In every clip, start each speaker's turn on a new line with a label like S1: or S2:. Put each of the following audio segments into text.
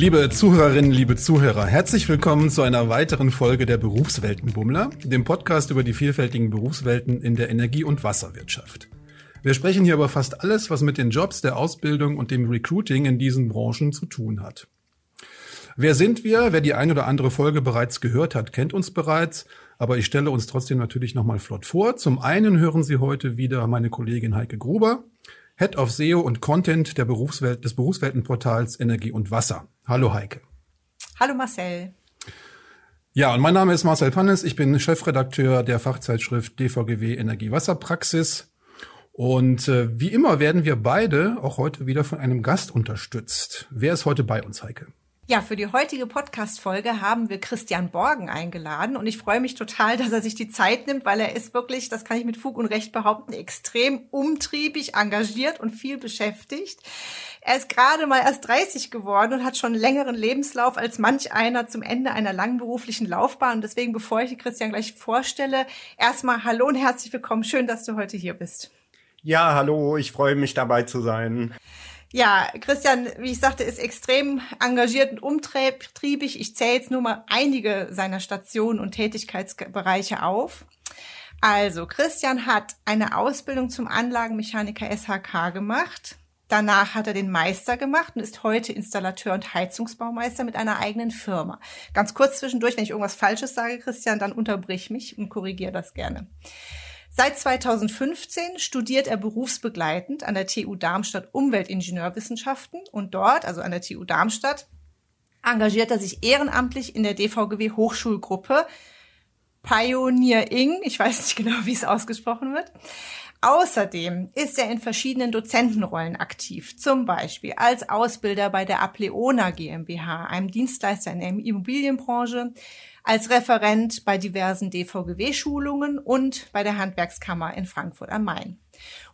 S1: Liebe Zuhörerinnen, liebe Zuhörer, herzlich willkommen zu einer weiteren Folge der Berufsweltenbummler, dem Podcast über die vielfältigen Berufswelten in der Energie- und Wasserwirtschaft. Wir sprechen hier über fast alles, was mit den Jobs, der Ausbildung und dem Recruiting in diesen Branchen zu tun hat. Wer sind wir? Wer die ein oder andere Folge bereits gehört hat, kennt uns bereits, aber ich stelle uns trotzdem natürlich nochmal flott vor. Zum einen hören Sie heute wieder meine Kollegin Heike Gruber, Head of SEO und Content der Berufswelt, des Berufsweltenportals Energie und Wasser. Hallo Heike.
S2: Hallo Marcel.
S1: Ja, und mein Name ist Marcel Pannes. Ich bin Chefredakteur der Fachzeitschrift DVGW Energie-Wasserpraxis. Und äh, wie immer werden wir beide auch heute wieder von einem Gast unterstützt. Wer ist heute bei uns, Heike?
S2: Ja, für die heutige Podcast-Folge haben wir Christian Borgen eingeladen und ich freue mich total, dass er sich die Zeit nimmt, weil er ist wirklich, das kann ich mit Fug und Recht behaupten, extrem umtriebig, engagiert und viel beschäftigt. Er ist gerade mal erst 30 geworden und hat schon einen längeren Lebenslauf als manch einer zum Ende einer langen beruflichen Laufbahn. Und deswegen, bevor ich Christian gleich vorstelle, erstmal Hallo und herzlich willkommen. Schön, dass du heute hier bist.
S3: Ja, hallo, ich freue mich dabei zu sein.
S2: Ja, Christian, wie ich sagte, ist extrem engagiert und umtriebig. Ich zähle jetzt nur mal einige seiner Stationen und Tätigkeitsbereiche auf. Also, Christian hat eine Ausbildung zum Anlagenmechaniker SHK gemacht. Danach hat er den Meister gemacht und ist heute Installateur und Heizungsbaumeister mit einer eigenen Firma. Ganz kurz zwischendurch, wenn ich irgendwas Falsches sage, Christian, dann unterbrich mich und korrigiere das gerne. Seit 2015 studiert er berufsbegleitend an der TU Darmstadt Umweltingenieurwissenschaften und dort, also an der TU Darmstadt, engagiert er sich ehrenamtlich in der DVGW Hochschulgruppe Pioneer Ing, ich weiß nicht genau, wie es ausgesprochen wird. Außerdem ist er in verschiedenen Dozentenrollen aktiv, zum Beispiel als Ausbilder bei der Apleona GmbH, einem Dienstleister in der Immobilienbranche, als Referent bei diversen DVGW-Schulungen und bei der Handwerkskammer in Frankfurt am Main.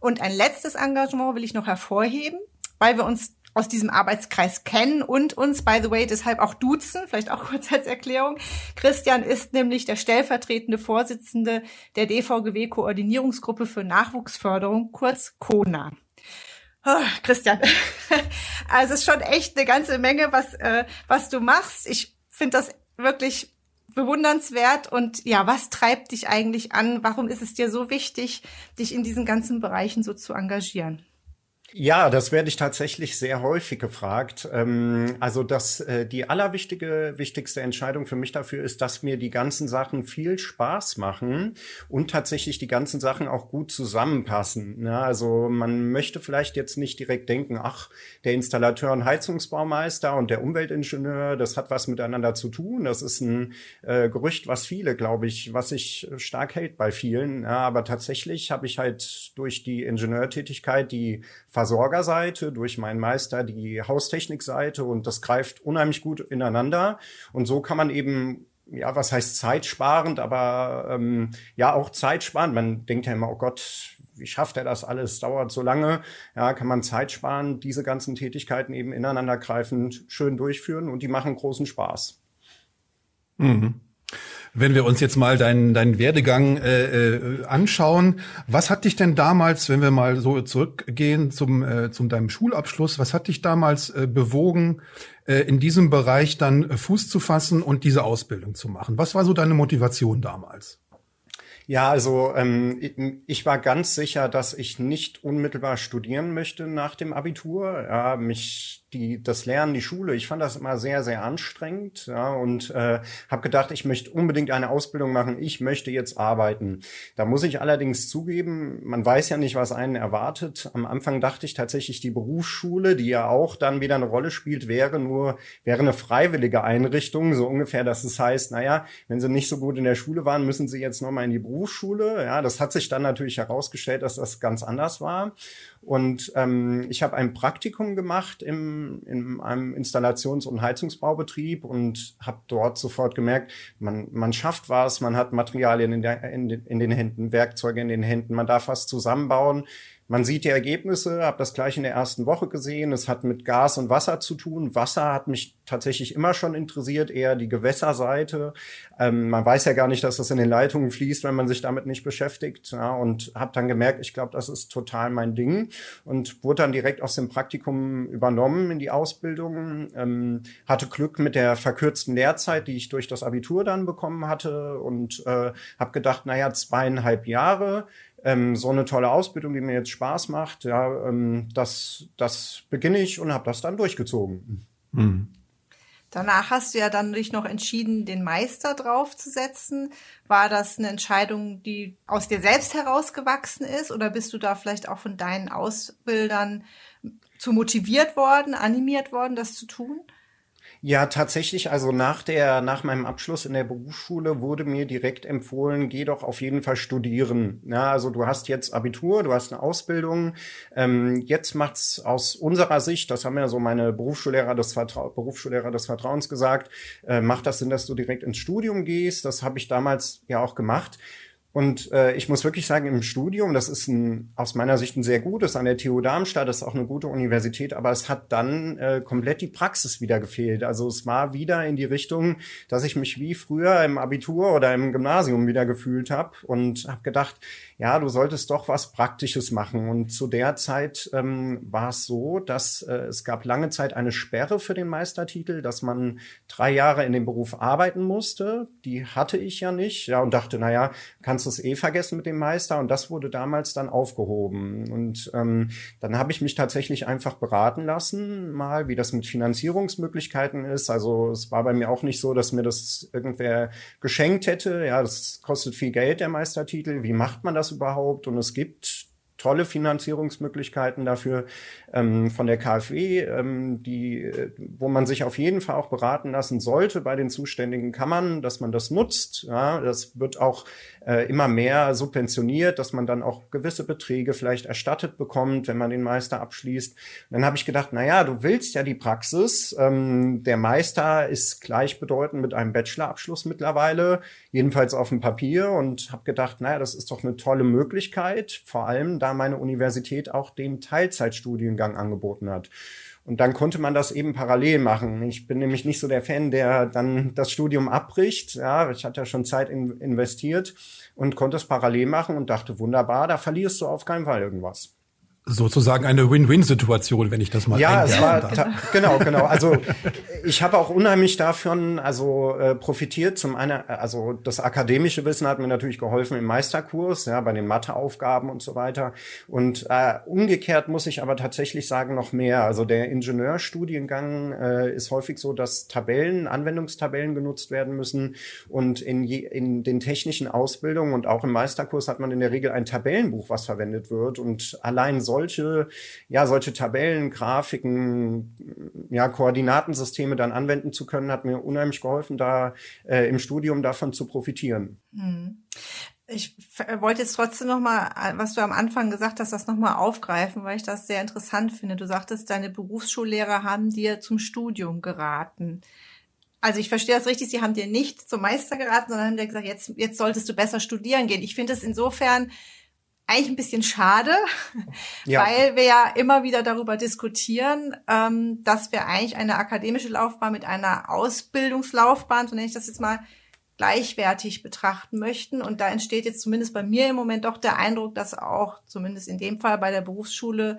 S2: Und ein letztes Engagement will ich noch hervorheben, weil wir uns aus diesem Arbeitskreis kennen und uns, by the way, deshalb auch duzen, vielleicht auch kurz als Erklärung. Christian ist nämlich der stellvertretende Vorsitzende der DVGW Koordinierungsgruppe für Nachwuchsförderung, kurz KONA. Oh, Christian, also es ist schon echt eine ganze Menge, was, äh, was du machst. Ich finde das wirklich bewundernswert und ja, was treibt dich eigentlich an? Warum ist es dir so wichtig, dich in diesen ganzen Bereichen so zu engagieren?
S3: Ja, das werde ich tatsächlich sehr häufig gefragt. Ähm, also das, äh, die allerwichtige, wichtigste Entscheidung für mich dafür ist, dass mir die ganzen Sachen viel Spaß machen und tatsächlich die ganzen Sachen auch gut zusammenpassen. Ja, also man möchte vielleicht jetzt nicht direkt denken, ach, der Installateur und Heizungsbaumeister und der Umweltingenieur, das hat was miteinander zu tun. Das ist ein äh, Gerücht, was viele, glaube ich, was sich stark hält bei vielen. Ja, aber tatsächlich habe ich halt durch die Ingenieurtätigkeit die Versorgerseite, durch meinen Meister die Haustechnikseite und das greift unheimlich gut ineinander. Und so kann man eben ja, was heißt zeitsparend, aber ähm, ja auch zeitsparend. Man denkt ja immer, oh Gott, wie schafft er das alles? Dauert so lange. Ja, kann man Zeit sparen, diese ganzen Tätigkeiten eben ineinandergreifend schön durchführen und die machen großen Spaß.
S1: Mhm. Wenn wir uns jetzt mal deinen, deinen Werdegang äh, äh, anschauen, was hat dich denn damals, wenn wir mal so zurückgehen zum, äh, zum deinem Schulabschluss, was hat dich damals äh, bewogen, äh, in diesem Bereich dann Fuß zu fassen und diese Ausbildung zu machen? Was war so deine Motivation damals?
S3: Ja, also ähm, ich war ganz sicher, dass ich nicht unmittelbar studieren möchte nach dem Abitur. Ja, mich die, das Lernen, die Schule, ich fand das immer sehr, sehr anstrengend ja, und äh, habe gedacht, ich möchte unbedingt eine Ausbildung machen, ich möchte jetzt arbeiten. Da muss ich allerdings zugeben, man weiß ja nicht, was einen erwartet. Am Anfang dachte ich tatsächlich, die Berufsschule, die ja auch dann wieder eine Rolle spielt, wäre nur, wäre eine freiwillige Einrichtung, so ungefähr, dass es heißt, naja, wenn sie nicht so gut in der Schule waren, müssen sie jetzt nochmal in die Berufsschule. Ja, das hat sich dann natürlich herausgestellt, dass das ganz anders war. Und ähm, ich habe ein Praktikum gemacht im, in einem Installations- und Heizungsbaubetrieb und habe dort sofort gemerkt, man, man schafft was, man hat Materialien in, der, in, in den Händen, Werkzeuge in den Händen, man darf was zusammenbauen. Man sieht die Ergebnisse, habe das gleich in der ersten Woche gesehen. Es hat mit Gas und Wasser zu tun. Wasser hat mich tatsächlich immer schon interessiert, eher die Gewässerseite. Ähm, man weiß ja gar nicht, dass das in den Leitungen fließt, wenn man sich damit nicht beschäftigt. Ja, und habe dann gemerkt, ich glaube, das ist total mein Ding und wurde dann direkt aus dem Praktikum übernommen in die Ausbildung. Ähm, hatte Glück mit der verkürzten Lehrzeit, die ich durch das Abitur dann bekommen hatte und äh, habe gedacht, naja, zweieinhalb Jahre ähm, so eine tolle Ausbildung, die mir jetzt Spaß macht, ja, ähm, das, das beginne ich und habe das dann durchgezogen. Mhm.
S2: Danach hast du ja dann dich noch entschieden, den Meister draufzusetzen. War das eine Entscheidung, die aus dir selbst herausgewachsen ist oder bist du da vielleicht auch von deinen Ausbildern zu motiviert worden, animiert worden, das zu tun?
S3: Ja, tatsächlich, also nach der, nach meinem Abschluss in der Berufsschule wurde mir direkt empfohlen, geh doch auf jeden Fall studieren. Ja, also du hast jetzt Abitur, du hast eine Ausbildung. Ähm, jetzt macht's aus unserer Sicht, das haben ja so meine Berufsschullehrer des, Vertrau Berufsschullehrer des Vertrauens gesagt, äh, macht das Sinn, dass du direkt ins Studium gehst. Das habe ich damals ja auch gemacht. Und äh, ich muss wirklich sagen, im Studium, das ist ein, aus meiner Sicht ein sehr gutes, an der TU Darmstadt, das ist auch eine gute Universität, aber es hat dann äh, komplett die Praxis wieder gefehlt. Also es war wieder in die Richtung, dass ich mich wie früher im Abitur oder im Gymnasium wieder gefühlt habe und habe gedacht, ja, du solltest doch was Praktisches machen. Und zu der Zeit ähm, war es so, dass äh, es gab lange Zeit eine Sperre für den Meistertitel, dass man drei Jahre in dem Beruf arbeiten musste. Die hatte ich ja nicht. Ja, und dachte, naja, kannst du es eh vergessen mit dem Meister. Und das wurde damals dann aufgehoben. Und ähm, dann habe ich mich tatsächlich einfach beraten lassen, mal, wie das mit Finanzierungsmöglichkeiten ist. Also es war bei mir auch nicht so, dass mir das irgendwer geschenkt hätte. Ja, das kostet viel Geld, der Meistertitel. Wie macht man das überhaupt? Und es gibt tolle Finanzierungsmöglichkeiten dafür ähm, von der KfW, ähm, die, äh, wo man sich auf jeden Fall auch beraten lassen sollte bei den zuständigen Kammern, dass man das nutzt. Ja, das wird auch äh, immer mehr subventioniert, dass man dann auch gewisse Beträge vielleicht erstattet bekommt, wenn man den Meister abschließt. Und dann habe ich gedacht, na ja, du willst ja die Praxis. Ähm, der Meister ist gleichbedeutend mit einem Bachelorabschluss mittlerweile, jedenfalls auf dem Papier. Und habe gedacht, naja, das ist doch eine tolle Möglichkeit, vor allem da meine Universität auch den Teilzeitstudiengang angeboten hat. Und dann konnte man das eben parallel machen. Ich bin nämlich nicht so der Fan, der dann das Studium abbricht. Ja, ich hatte ja schon Zeit in, investiert und konnte es parallel machen und dachte, wunderbar, da verlierst du auf keinen Fall irgendwas
S1: sozusagen eine Win-Win-Situation, wenn ich das mal
S3: Ja, es war genau, genau. Also ich habe auch unheimlich davon also äh, profitiert. Zum einen, also das akademische Wissen hat mir natürlich geholfen im Meisterkurs, ja, bei den Matheaufgaben und so weiter. Und äh, umgekehrt muss ich aber tatsächlich sagen noch mehr. Also der Ingenieurstudiengang äh, ist häufig so, dass Tabellen, Anwendungstabellen genutzt werden müssen. Und in, je, in den technischen Ausbildungen und auch im Meisterkurs hat man in der Regel ein Tabellenbuch, was verwendet wird. Und allein so solche, ja, solche Tabellen, Grafiken, ja, Koordinatensysteme dann anwenden zu können, hat mir unheimlich geholfen, da äh, im Studium davon zu profitieren. Hm.
S2: Ich wollte jetzt trotzdem noch mal, was du am Anfang gesagt hast, das noch mal aufgreifen, weil ich das sehr interessant finde. Du sagtest, deine Berufsschullehrer haben dir zum Studium geraten. Also ich verstehe das richtig, sie haben dir nicht zum Meister geraten, sondern haben dir gesagt, jetzt, jetzt solltest du besser studieren gehen. Ich finde es insofern eigentlich ein bisschen schade, ja. weil wir ja immer wieder darüber diskutieren, ähm, dass wir eigentlich eine akademische Laufbahn mit einer Ausbildungslaufbahn, so nenne ich das jetzt mal, gleichwertig betrachten möchten. Und da entsteht jetzt zumindest bei mir im Moment doch der Eindruck, dass auch zumindest in dem Fall bei der Berufsschule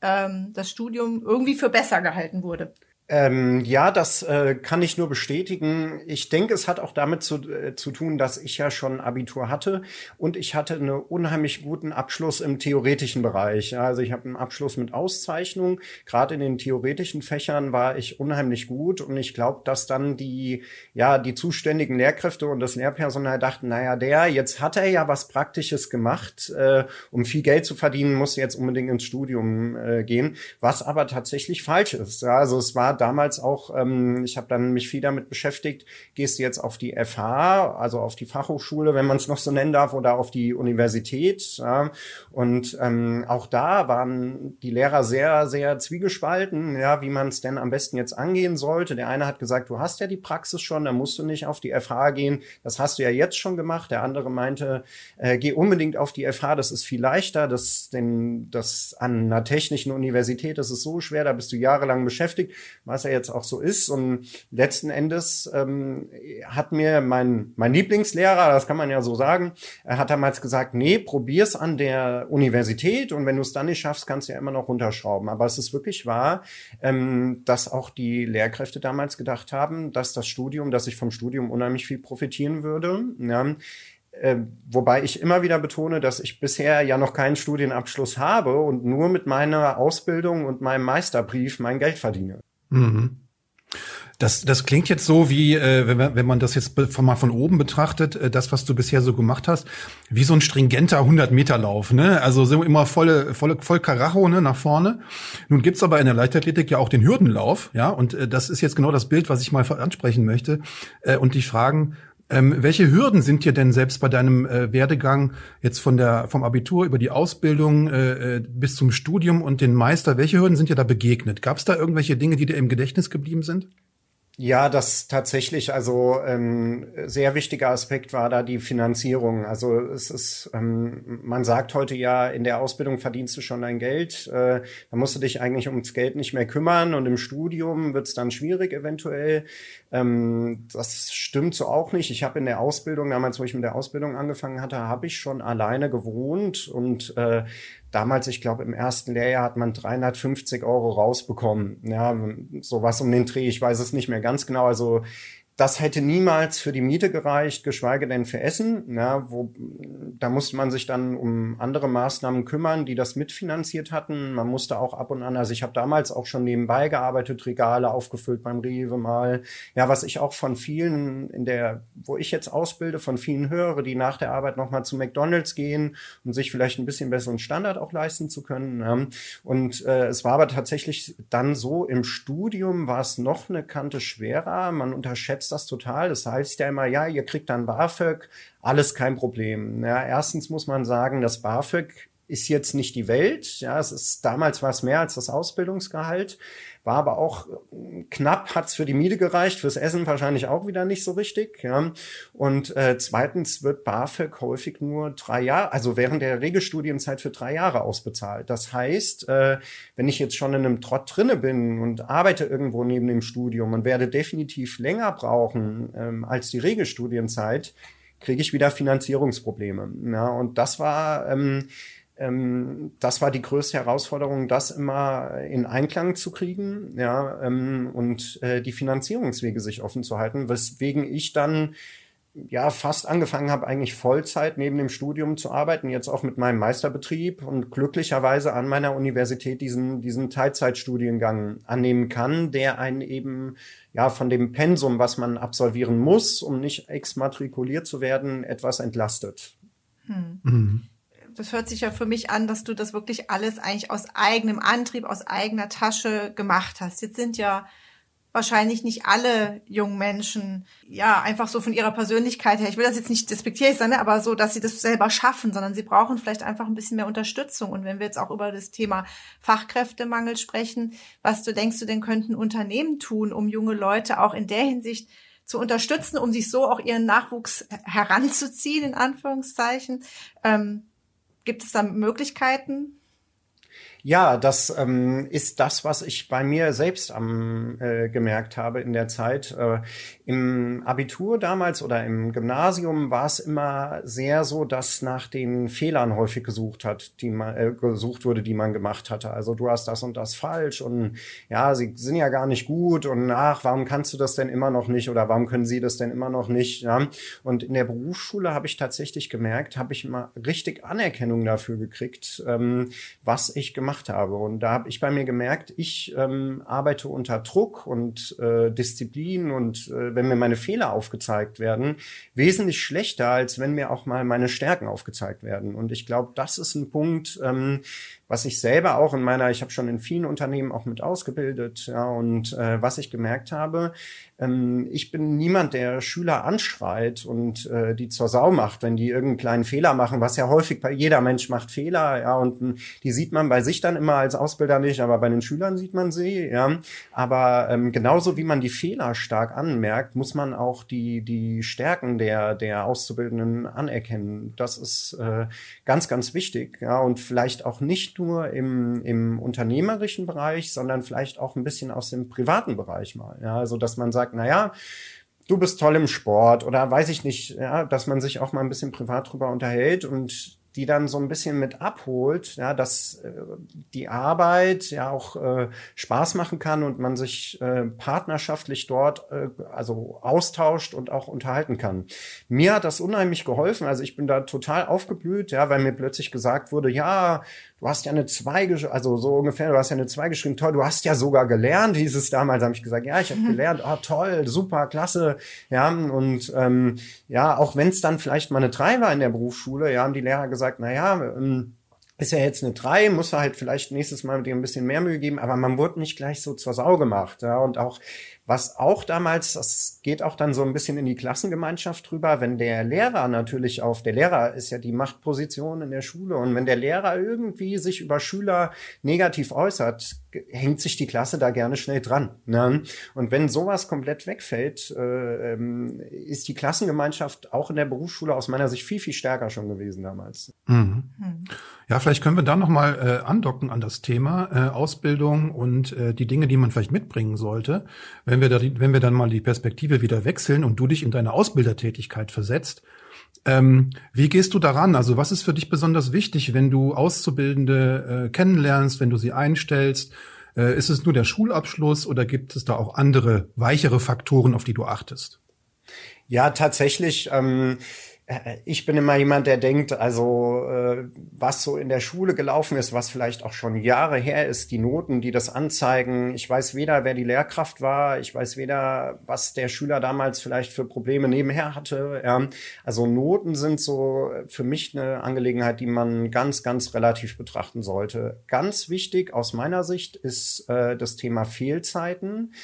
S2: ähm, das Studium irgendwie für besser gehalten wurde.
S3: Ähm, ja, das äh, kann ich nur bestätigen. Ich denke, es hat auch damit zu, äh, zu tun, dass ich ja schon Abitur hatte und ich hatte einen unheimlich guten Abschluss im theoretischen Bereich. Also ich habe einen Abschluss mit Auszeichnung. Gerade in den theoretischen Fächern war ich unheimlich gut und ich glaube, dass dann die ja die zuständigen Lehrkräfte und das Lehrpersonal dachten, naja, der jetzt hat er ja was Praktisches gemacht, äh, um viel Geld zu verdienen, muss jetzt unbedingt ins Studium äh, gehen, was aber tatsächlich falsch ist. Ja, also es war damals auch, ähm, ich habe dann mich viel damit beschäftigt, gehst du jetzt auf die FH, also auf die Fachhochschule, wenn man es noch so nennen darf, oder auf die Universität. Ja? Und ähm, auch da waren die Lehrer sehr, sehr zwiegespalten, ja, wie man es denn am besten jetzt angehen sollte. Der eine hat gesagt, du hast ja die Praxis schon, dann musst du nicht auf die FH gehen. Das hast du ja jetzt schon gemacht. Der andere meinte, äh, geh unbedingt auf die FH, das ist viel leichter. Das, denn das an einer technischen Universität, das ist so schwer, da bist du jahrelang beschäftigt, was ja jetzt auch so ist. Und letzten Endes ähm, hat mir mein, mein Lieblingslehrer, das kann man ja so sagen, er hat damals gesagt, nee, probier's an der Universität und wenn du es dann nicht schaffst, kannst du ja immer noch runterschrauben. Aber es ist wirklich wahr, ähm, dass auch die Lehrkräfte damals gedacht haben, dass das Studium, dass ich vom Studium unheimlich viel profitieren würde. Ja. Äh, wobei ich immer wieder betone, dass ich bisher ja noch keinen Studienabschluss habe und nur mit meiner Ausbildung und meinem Meisterbrief mein Geld verdiene. Mhm.
S1: Das, das klingt jetzt so wie, äh, wenn, man, wenn man das jetzt von, mal von oben betrachtet, äh, das, was du bisher so gemacht hast, wie so ein stringenter 100-Meter-Lauf. Ne? Also sind immer volle, volle, voll Karacho ne, nach vorne. Nun gibt's aber in der Leichtathletik ja auch den Hürdenlauf. ja, Und äh, das ist jetzt genau das Bild, was ich mal ansprechen möchte. Äh, und dich fragen, ähm, welche Hürden sind dir denn selbst bei deinem äh, Werdegang jetzt von der vom Abitur über die Ausbildung äh, äh bis zum Studium und den Meister? Welche Hürden sind dir da begegnet? Gab es da irgendwelche Dinge, die dir im Gedächtnis geblieben sind?
S3: Ja, das tatsächlich, also ähm, sehr wichtiger Aspekt war da die Finanzierung. Also es ist, ähm, man sagt heute ja, in der Ausbildung verdienst du schon dein Geld. Äh, da musst du dich eigentlich ums Geld nicht mehr kümmern und im Studium wird es dann schwierig eventuell. Ähm, das stimmt so auch nicht. Ich habe in der Ausbildung, damals, wo ich mit der Ausbildung angefangen hatte, habe ich schon alleine gewohnt und äh, damals, ich glaube, im ersten Lehrjahr hat man 350 Euro rausbekommen. Ja, sowas um den Dreh. Ich weiß es nicht mehr ganz genau. Also das hätte niemals für die Miete gereicht, geschweige denn für Essen. Ja, wo, da musste man sich dann um andere Maßnahmen kümmern, die das mitfinanziert hatten. Man musste auch ab und an, also ich habe damals auch schon nebenbei gearbeitet, Regale aufgefüllt beim Rewe mal. Ja, was ich auch von vielen in der, wo ich jetzt ausbilde, von vielen höre, die nach der Arbeit nochmal zu McDonalds gehen, um sich vielleicht ein bisschen besseren Standard auch leisten zu können. Ja. Und äh, es war aber tatsächlich dann so, im Studium war es noch eine Kante schwerer. Man unterschätzt unterschätzt das total. Das heißt ja immer, ja, ihr kriegt dann BAföG, alles kein Problem. Ja, erstens muss man sagen, das BAföG ist jetzt nicht die Welt. Ja, es ist damals war es mehr als das Ausbildungsgehalt war aber auch knapp, hat's für die Miete gereicht, fürs Essen wahrscheinlich auch wieder nicht so richtig. Ja. Und äh, zweitens wird BAföG häufig nur drei Jahre, also während der Regelstudienzeit für drei Jahre ausbezahlt. Das heißt, äh, wenn ich jetzt schon in einem Trott drinne bin und arbeite irgendwo neben dem Studium und werde definitiv länger brauchen ähm, als die Regelstudienzeit, kriege ich wieder Finanzierungsprobleme. Ja, und das war ähm, das war die größte Herausforderung, das immer in Einklang zu kriegen, ja, ähm, und äh, die Finanzierungswege sich offen zu halten, weswegen ich dann ja fast angefangen habe, eigentlich Vollzeit neben dem Studium zu arbeiten, jetzt auch mit meinem Meisterbetrieb und glücklicherweise an meiner Universität diesen, diesen Teilzeitstudiengang annehmen kann, der einen eben ja von dem Pensum, was man absolvieren muss, um nicht exmatrikuliert zu werden, etwas entlastet. Hm.
S2: Mhm das hört sich ja für mich an, dass du das wirklich alles eigentlich aus eigenem Antrieb, aus eigener Tasche gemacht hast. Jetzt sind ja wahrscheinlich nicht alle jungen Menschen, ja, einfach so von ihrer Persönlichkeit her, ich will das jetzt nicht despektierlich sein, ne, aber so, dass sie das selber schaffen, sondern sie brauchen vielleicht einfach ein bisschen mehr Unterstützung. Und wenn wir jetzt auch über das Thema Fachkräftemangel sprechen, was du denkst du denn könnten Unternehmen tun, um junge Leute auch in der Hinsicht zu unterstützen, um sich so auch ihren Nachwuchs heranzuziehen, in Anführungszeichen? Ähm, Gibt es da Möglichkeiten?
S3: Ja, das ähm, ist das, was ich bei mir selbst am äh, gemerkt habe in der Zeit. Äh, Im Abitur damals oder im Gymnasium war es immer sehr so, dass nach den Fehlern häufig gesucht hat, die man äh, gesucht wurde, die man gemacht hatte. Also du hast das und das falsch und ja, sie sind ja gar nicht gut und ach, warum kannst du das denn immer noch nicht oder warum können sie das denn immer noch nicht? Ja? Und in der Berufsschule habe ich tatsächlich gemerkt, habe ich mal richtig Anerkennung dafür gekriegt, ähm, was ich gemacht gemacht habe. Und da habe ich bei mir gemerkt, ich ähm, arbeite unter Druck und äh, Disziplin und äh, wenn mir meine Fehler aufgezeigt werden, wesentlich schlechter, als wenn mir auch mal meine Stärken aufgezeigt werden. Und ich glaube, das ist ein Punkt, ähm, was ich selber auch in meiner, ich habe schon in vielen Unternehmen auch mit ausgebildet, ja, und äh, was ich gemerkt habe, ähm, ich bin niemand, der Schüler anschreit und äh, die zur Sau macht, wenn die irgendeinen kleinen Fehler machen, was ja häufig bei jeder Mensch macht Fehler, ja, und hm, die sieht man bei sich dann immer als Ausbilder nicht, aber bei den Schülern sieht man sie, ja. Aber ähm, genauso wie man die Fehler stark anmerkt, muss man auch die, die Stärken der, der Auszubildenden anerkennen. Das ist äh, ganz, ganz wichtig, ja, und vielleicht auch nicht nur im, im unternehmerischen Bereich, sondern vielleicht auch ein bisschen aus dem privaten Bereich mal, ja, also dass man sagt, sagt, na ja, du bist toll im Sport oder weiß ich nicht, ja, dass man sich auch mal ein bisschen privat drüber unterhält und die dann so ein bisschen mit abholt, ja, dass äh, die Arbeit ja auch äh, Spaß machen kann und man sich äh, partnerschaftlich dort äh, also austauscht und auch unterhalten kann. Mir hat das unheimlich geholfen. Also ich bin da total aufgeblüht, ja, weil mir plötzlich gesagt wurde, ja, du hast ja eine 2 geschrieben, also so ungefähr, du hast ja eine 2 geschrieben, toll, du hast ja sogar gelernt, hieß es damals, habe ich gesagt, ja, ich habe mhm. gelernt, oh, toll, super, klasse, ja, und ähm, ja, auch wenn es dann vielleicht mal eine 3 war in der Berufsschule, ja, haben die Lehrer gesagt, na ja, ähm, ist ja jetzt eine 3, muss er halt vielleicht nächstes Mal mit dir ein bisschen mehr Mühe geben, aber man wurde nicht gleich so zur Sau gemacht. Ja, und auch was auch damals, das geht auch dann so ein bisschen in die Klassengemeinschaft drüber, wenn der Lehrer natürlich auf, der Lehrer ist ja die Machtposition in der Schule und wenn der Lehrer irgendwie sich über Schüler negativ äußert, hängt sich die Klasse da gerne schnell dran. Ne? Und wenn sowas komplett wegfällt, äh, ähm, ist die Klassengemeinschaft auch in der Berufsschule aus meiner Sicht viel, viel stärker schon gewesen damals. Mhm.
S1: Hm. Ja, vielleicht können wir da nochmal äh, andocken an das Thema äh, Ausbildung und äh, die Dinge, die man vielleicht mitbringen sollte. Wenn wir, da, wenn wir dann mal die Perspektive wieder wechseln und du dich in deine Ausbildertätigkeit versetzt, ähm, wie gehst du daran? Also was ist für dich besonders wichtig, wenn du Auszubildende äh, kennenlernst, wenn du sie einstellst? Äh, ist es nur der Schulabschluss oder gibt es da auch andere, weichere Faktoren, auf die du achtest?
S3: Ja, tatsächlich. Ähm äh, ich bin immer jemand, der denkt, also äh, was so in der Schule gelaufen ist, was vielleicht auch schon Jahre her ist, die Noten, die das anzeigen. Ich weiß weder, wer die Lehrkraft war, ich weiß weder, was der Schüler damals vielleicht für Probleme nebenher hatte. Ja. Also Noten sind so für mich eine Angelegenheit, die man ganz, ganz relativ betrachten sollte. Ganz wichtig aus meiner Sicht ist äh, das Thema Fehlzeiten.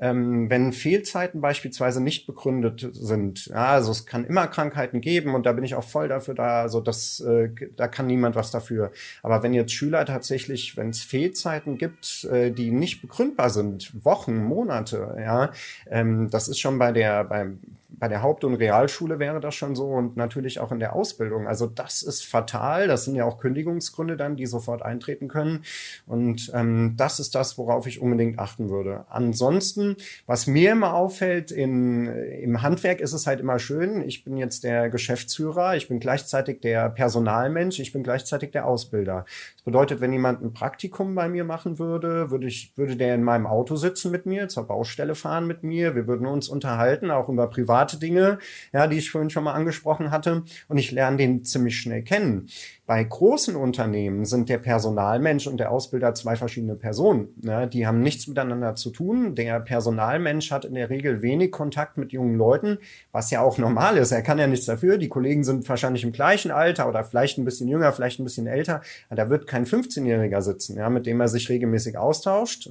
S3: Ähm, wenn Fehlzeiten beispielsweise nicht begründet sind, ja, also es kann immer Krankheiten geben und da bin ich auch voll dafür da, also das, äh, da kann niemand was dafür. Aber wenn jetzt Schüler tatsächlich, wenn es Fehlzeiten gibt, äh, die nicht begründbar sind, Wochen, Monate, ja, ähm, das ist schon bei der, beim, bei der Haupt- und Realschule wäre das schon so und natürlich auch in der Ausbildung. Also das ist fatal. Das sind ja auch Kündigungsgründe dann, die sofort eintreten können. Und ähm, das ist das, worauf ich unbedingt achten würde. Ansonsten, was mir immer auffällt, in, im Handwerk ist es halt immer schön. Ich bin jetzt der Geschäftsführer, ich bin gleichzeitig der Personalmensch, ich bin gleichzeitig der Ausbilder. Das bedeutet, wenn jemand ein Praktikum bei mir machen würde, würde ich, würde der in meinem Auto sitzen mit mir, zur Baustelle fahren mit mir. Wir würden uns unterhalten, auch über privat private Dinge, ja, die ich vorhin schon mal angesprochen hatte. Und ich lerne den ziemlich schnell kennen. Bei großen Unternehmen sind der Personalmensch und der Ausbilder zwei verschiedene Personen. Ne? Die haben nichts miteinander zu tun. Der Personalmensch hat in der Regel wenig Kontakt mit jungen Leuten, was ja auch normal ist. Er kann ja nichts dafür. Die Kollegen sind wahrscheinlich im gleichen Alter oder vielleicht ein bisschen jünger, vielleicht ein bisschen älter. Da wird kein 15-Jähriger sitzen, ja, mit dem er sich regelmäßig austauscht.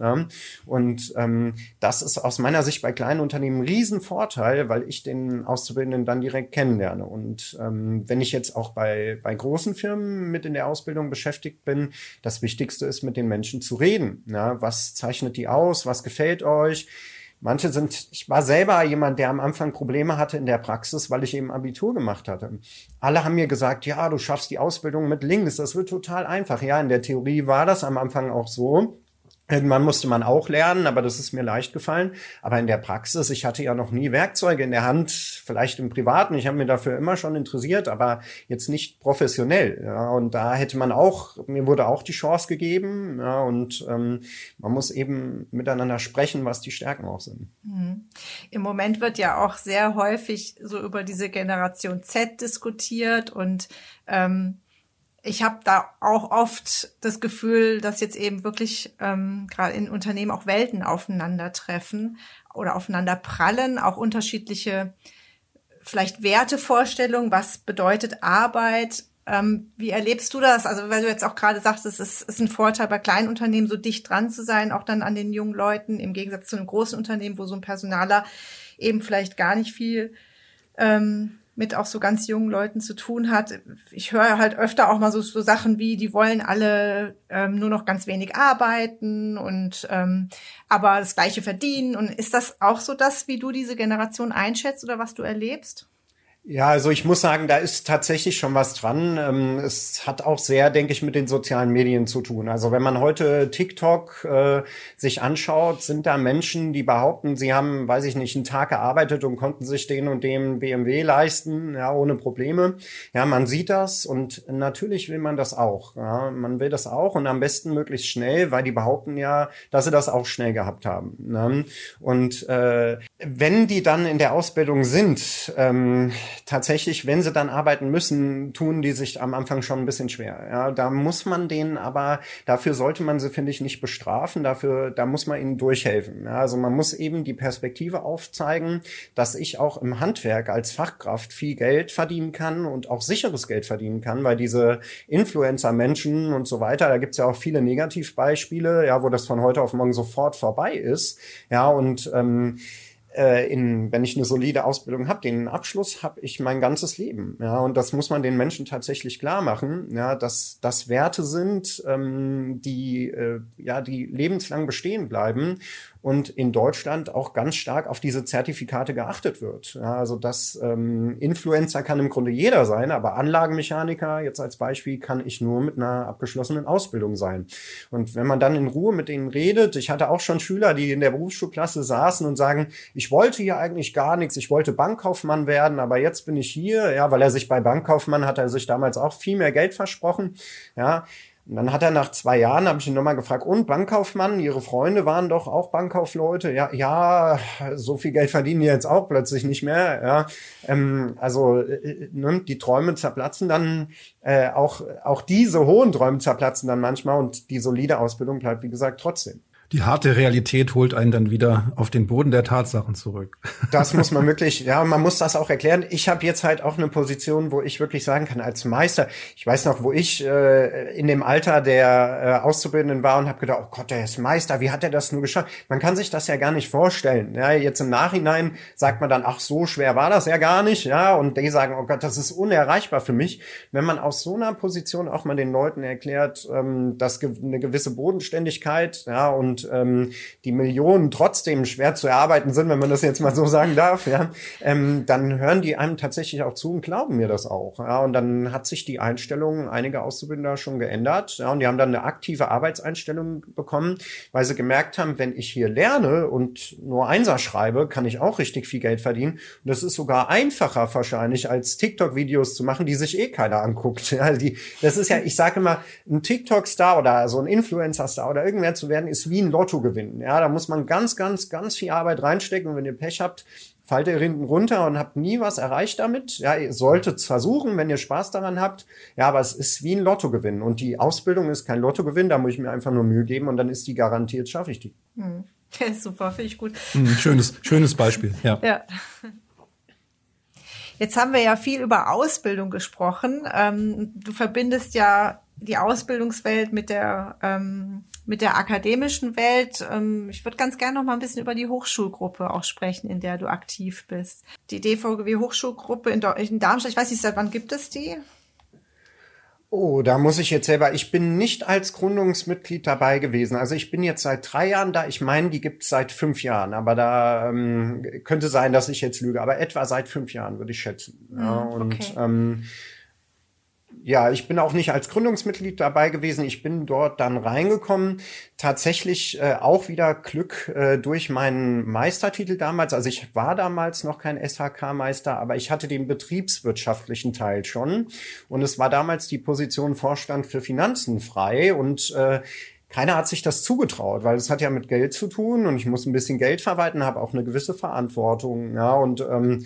S3: Und ähm, das ist aus meiner Sicht bei kleinen Unternehmen ein Riesenvorteil, weil ich den Auszubildenden dann direkt kennenlerne. Und ähm, wenn ich jetzt auch bei, bei großen Firmen mit in der Ausbildung beschäftigt bin, das Wichtigste ist, mit den Menschen zu reden. Ja, was zeichnet die aus? Was gefällt euch? Manche sind, ich war selber jemand, der am Anfang Probleme hatte in der Praxis, weil ich eben Abitur gemacht hatte. Alle haben mir gesagt, ja, du schaffst die Ausbildung mit links, das wird total einfach. Ja, in der Theorie war das am Anfang auch so. Irgendwann musste man auch lernen, aber das ist mir leicht gefallen. Aber in der Praxis, ich hatte ja noch nie Werkzeuge in der Hand, vielleicht im Privaten. Ich habe mir dafür immer schon interessiert, aber jetzt nicht professionell. Ja, und da hätte man auch, mir wurde auch die Chance gegeben. Ja, und ähm, man muss eben miteinander sprechen, was die Stärken auch sind. Mhm.
S2: Im Moment wird ja auch sehr häufig so über diese Generation Z diskutiert und ähm, ich habe da auch oft das Gefühl, dass jetzt eben wirklich ähm, gerade in Unternehmen auch Welten aufeinandertreffen oder aufeinander prallen, auch unterschiedliche vielleicht Wertevorstellungen, was bedeutet Arbeit. Ähm, wie erlebst du das? Also, weil du jetzt auch gerade sagst, es ist, ist ein Vorteil bei kleinen Unternehmen, so dicht dran zu sein, auch dann an den jungen Leuten, im Gegensatz zu einem großen Unternehmen, wo so ein Personaler eben vielleicht gar nicht viel ähm, mit auch so ganz jungen Leuten zu tun hat. Ich höre halt öfter auch mal so, so Sachen wie, die wollen alle ähm, nur noch ganz wenig arbeiten und ähm, aber das gleiche verdienen. Und ist das auch so das, wie du diese Generation einschätzt oder was du erlebst?
S3: Ja, also ich muss sagen, da ist tatsächlich schon was dran. Ähm, es hat auch sehr, denke ich, mit den sozialen Medien zu tun. Also wenn man heute TikTok äh, sich anschaut, sind da Menschen, die behaupten, sie haben, weiß ich nicht, einen Tag gearbeitet und konnten sich den und dem BMW leisten, ja, ohne Probleme. Ja, man sieht das und natürlich will man das auch. Ja, man will das auch und am besten möglichst schnell, weil die behaupten ja, dass sie das auch schnell gehabt haben. Ne? Und äh, wenn die dann in der Ausbildung sind, ähm, tatsächlich, wenn sie dann arbeiten müssen, tun die sich am Anfang schon ein bisschen schwer. Ja, da muss man denen aber, dafür sollte man sie, finde ich, nicht bestrafen. Dafür, da muss man ihnen durchhelfen. Ja, also man muss eben die Perspektive aufzeigen, dass ich auch im Handwerk als Fachkraft viel Geld verdienen kann und auch sicheres Geld verdienen kann, weil diese Influencer-Menschen und so weiter, da gibt's ja auch viele Negativbeispiele, ja, wo das von heute auf morgen sofort vorbei ist. Ja, und ähm, äh, in, wenn ich eine solide Ausbildung habe, den Abschluss habe ich mein ganzes Leben. Ja, und das muss man den Menschen tatsächlich klar machen, ja, dass das Werte sind, ähm, die äh, ja die lebenslang bestehen bleiben und in Deutschland auch ganz stark auf diese Zertifikate geachtet wird. Ja, also das ähm, Influencer kann im Grunde jeder sein, aber Anlagenmechaniker jetzt als Beispiel kann ich nur mit einer abgeschlossenen Ausbildung sein. Und wenn man dann in Ruhe mit denen redet, ich hatte auch schon Schüler, die in der Berufsschulklasse saßen und sagen, ich wollte hier eigentlich gar nichts, ich wollte Bankkaufmann werden, aber jetzt bin ich hier, ja, weil er sich bei Bankkaufmann hat er sich damals auch viel mehr Geld versprochen, ja, und dann hat er nach zwei Jahren, habe ich ihn nochmal gefragt, und Bankkaufmann, Ihre Freunde waren doch auch Bankkaufleute? Ja, ja, so viel Geld verdienen die jetzt auch plötzlich nicht mehr. Ja, ähm, also äh, ne, die Träume zerplatzen dann, äh, auch, auch diese hohen Träume zerplatzen dann manchmal und die solide Ausbildung bleibt, wie gesagt, trotzdem
S1: die harte Realität holt einen dann wieder auf den Boden der Tatsachen zurück.
S3: Das muss man wirklich, ja, man muss das auch erklären. Ich habe jetzt halt auch eine Position, wo ich wirklich sagen kann, als Meister, ich weiß noch, wo ich äh, in dem Alter der äh, Auszubildenden war und habe gedacht, oh Gott, der ist Meister, wie hat er das nur geschafft? Man kann sich das ja gar nicht vorstellen. Ja, jetzt im Nachhinein sagt man dann, ach, so schwer war das ja gar nicht, ja, und die sagen, oh Gott, das ist unerreichbar für mich. Wenn man aus so einer Position auch mal den Leuten erklärt, ähm, dass ge eine gewisse Bodenständigkeit, ja, und und ähm, die Millionen trotzdem schwer zu erarbeiten sind, wenn man das jetzt mal so sagen darf, ja, ähm, dann hören die einem tatsächlich auch zu und glauben mir das auch. Ja, und dann hat sich die Einstellung einiger Auszubildender schon geändert. Ja, und die haben dann eine aktive Arbeitseinstellung bekommen, weil sie gemerkt haben, wenn ich hier lerne und nur Einser schreibe, kann ich auch richtig viel Geld verdienen. Und das ist sogar einfacher wahrscheinlich, als TikTok-Videos zu machen, die sich eh keiner anguckt. Ja, die, das ist ja, ich sage immer, ein TikTok-Star oder so ein Influencer-Star oder irgendwer zu werden, ist wie ein Lotto gewinnen. Ja, da muss man ganz, ganz, ganz viel Arbeit reinstecken. Und wenn ihr Pech habt, fallt ihr hinten runter und habt nie was erreicht damit. Ja, ihr solltet es versuchen, wenn ihr Spaß daran habt. Ja, aber es ist wie ein Lotto gewinnen. Und die Ausbildung ist kein Lottogewinn. Da muss ich mir einfach nur Mühe geben und dann ist die garantiert, schaffe ich die.
S2: Hm. Ja, super, finde ich gut.
S1: Hm, schönes, schönes Beispiel, ja.
S2: ja. Jetzt haben wir ja viel über Ausbildung gesprochen. Ähm, du verbindest ja die Ausbildungswelt mit der ähm, mit der akademischen Welt. Ähm, ich würde ganz gerne noch mal ein bisschen über die Hochschulgruppe auch sprechen, in der du aktiv bist. Die DVGW Hochschulgruppe in, Darmstadt. Ich weiß nicht, seit wann gibt es die?
S3: Oh, da muss ich jetzt selber, ich bin nicht als Gründungsmitglied dabei gewesen. Also ich bin jetzt seit drei Jahren da. Ich meine, die gibt es seit fünf Jahren, aber da ähm, könnte sein, dass ich jetzt lüge. Aber etwa seit fünf Jahren würde ich schätzen. Ja, hm, und okay. ähm, ja, ich bin auch nicht als Gründungsmitglied dabei gewesen. Ich bin dort dann reingekommen. Tatsächlich äh, auch wieder Glück äh, durch meinen Meistertitel damals. Also ich war damals noch kein SHK-Meister, aber ich hatte den betriebswirtschaftlichen Teil schon. Und es war damals die Position Vorstand für Finanzen frei und äh, keiner hat sich das zugetraut, weil es hat ja mit Geld zu tun und ich muss ein bisschen Geld verwalten, habe auch eine gewisse Verantwortung. Ja, und ähm, äh,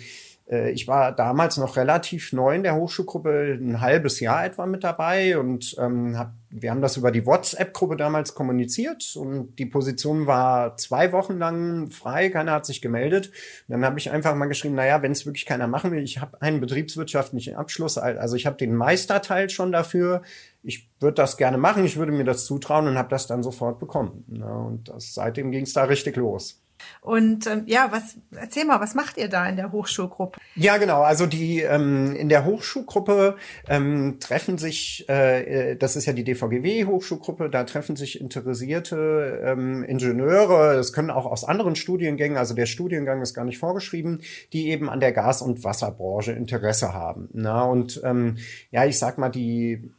S3: ich war damals noch relativ neu in der Hochschulgruppe, ein halbes Jahr etwa mit dabei und ähm, hab, wir haben das über die WhatsApp-Gruppe damals kommuniziert und die Position war zwei Wochen lang frei, keiner hat sich gemeldet. Und dann habe ich einfach mal geschrieben, naja, wenn es wirklich keiner machen will, ich habe einen betriebswirtschaftlichen Abschluss, also ich habe den Meisterteil schon dafür, ich würde das gerne machen, ich würde mir das zutrauen und habe das dann sofort bekommen. Ja, und das, seitdem ging es da richtig los.
S2: Und ähm, ja, was erzähl mal, was macht ihr da in der Hochschulgruppe?
S3: Ja, genau. Also die ähm, in der Hochschulgruppe ähm, treffen sich, äh, das ist ja die DVGW Hochschulgruppe, da treffen sich interessierte ähm, Ingenieure. Das können auch aus anderen Studiengängen, also der Studiengang ist gar nicht vorgeschrieben, die eben an der Gas- und Wasserbranche Interesse haben. Na und ähm, ja, ich sag mal die